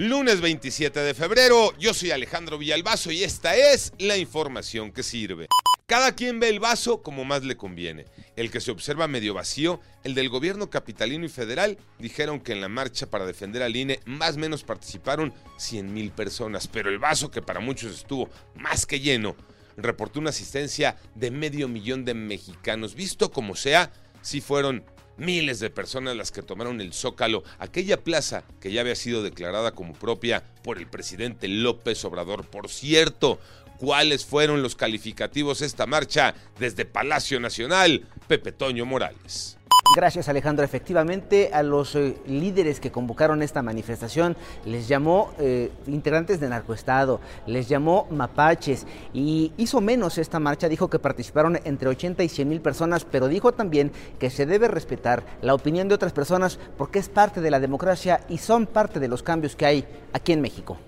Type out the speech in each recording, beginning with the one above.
Lunes 27 de febrero, yo soy Alejandro Villalbazo y esta es la información que sirve. Cada quien ve el vaso como más le conviene. El que se observa medio vacío, el del gobierno capitalino y federal, dijeron que en la marcha para defender al INE más o menos participaron 100 mil personas, pero el vaso que para muchos estuvo más que lleno, reportó una asistencia de medio millón de mexicanos. Visto como sea, sí fueron miles de personas las que tomaron el Zócalo, aquella plaza que ya había sido declarada como propia por el presidente López Obrador. Por cierto, ¿cuáles fueron los calificativos esta marcha desde Palacio Nacional? Pepe Toño Morales. Gracias Alejandro. Efectivamente, a los eh, líderes que convocaron esta manifestación les llamó eh, integrantes de narcoestado, les llamó mapaches y hizo menos esta marcha. Dijo que participaron entre 80 y 100 mil personas, pero dijo también que se debe respetar la opinión de otras personas porque es parte de la democracia y son parte de los cambios que hay aquí en México.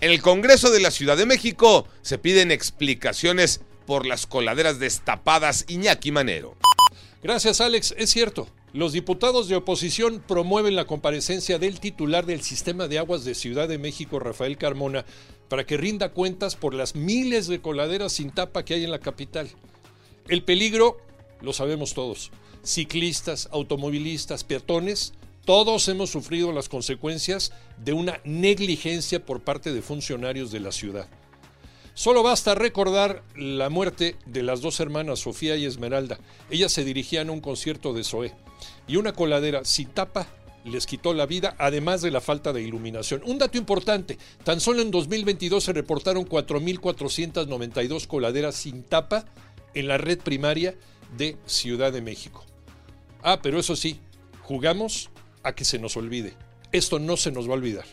En el Congreso de la Ciudad de México se piden explicaciones por las coladeras destapadas Iñaki Manero. Gracias, Alex. Es cierto. Los diputados de oposición promueven la comparecencia del titular del sistema de aguas de Ciudad de México, Rafael Carmona, para que rinda cuentas por las miles de coladeras sin tapa que hay en la capital. El peligro lo sabemos todos. Ciclistas, automovilistas, peatones, todos hemos sufrido las consecuencias de una negligencia por parte de funcionarios de la ciudad. Solo basta recordar la muerte de las dos hermanas Sofía y Esmeralda. Ellas se dirigían a un concierto de Zoé y una coladera sin tapa les quitó la vida, además de la falta de iluminación. Un dato importante, tan solo en 2022 se reportaron 4.492 coladeras sin tapa en la red primaria de Ciudad de México. Ah, pero eso sí, jugamos a que se nos olvide. Esto no se nos va a olvidar.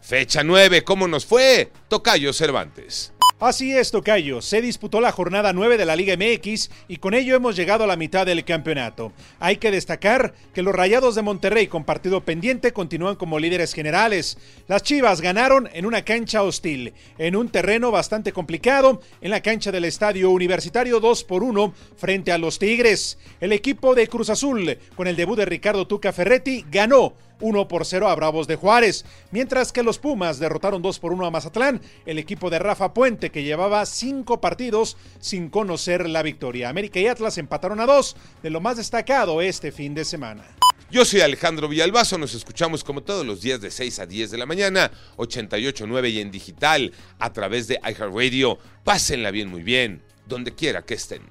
Fecha 9, ¿cómo nos fue? Tocayo Cervantes. Así es, Tocayo. Se disputó la jornada 9 de la Liga MX y con ello hemos llegado a la mitad del campeonato. Hay que destacar que los Rayados de Monterrey con partido pendiente continúan como líderes generales. Las Chivas ganaron en una cancha hostil, en un terreno bastante complicado, en la cancha del Estadio Universitario 2 por 1 frente a los Tigres. El equipo de Cruz Azul, con el debut de Ricardo Tuca Ferretti, ganó 1 por 0 a Bravos de Juárez, mientras que los Pumas derrotaron 2 por 1 a Mazatlán, el equipo de Rafa Puente que llevaba 5 partidos sin conocer la victoria. América y Atlas empataron a 2 de lo más destacado este fin de semana. Yo soy Alejandro Villalbazo, nos escuchamos como todos los días de 6 a 10 de la mañana, 88.9 y en digital, a través de iHeartRadio. Pásenla bien, muy bien, donde quiera que estén.